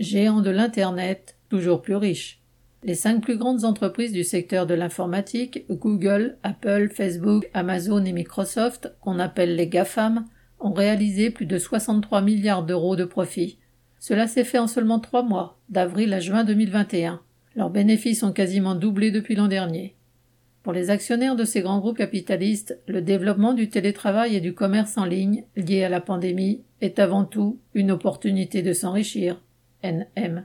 géants de l'Internet, toujours plus riches. Les cinq plus grandes entreprises du secteur de l'informatique, Google, Apple, Facebook, Amazon et Microsoft, qu'on appelle les GAFAM, ont réalisé plus de 63 milliards d'euros de profit. Cela s'est fait en seulement trois mois, d'avril à juin 2021. Leurs bénéfices ont quasiment doublé depuis l'an dernier. Pour les actionnaires de ces grands groupes capitalistes, le développement du télétravail et du commerce en ligne, lié à la pandémie, est avant tout une opportunité de s'enrichir. and M.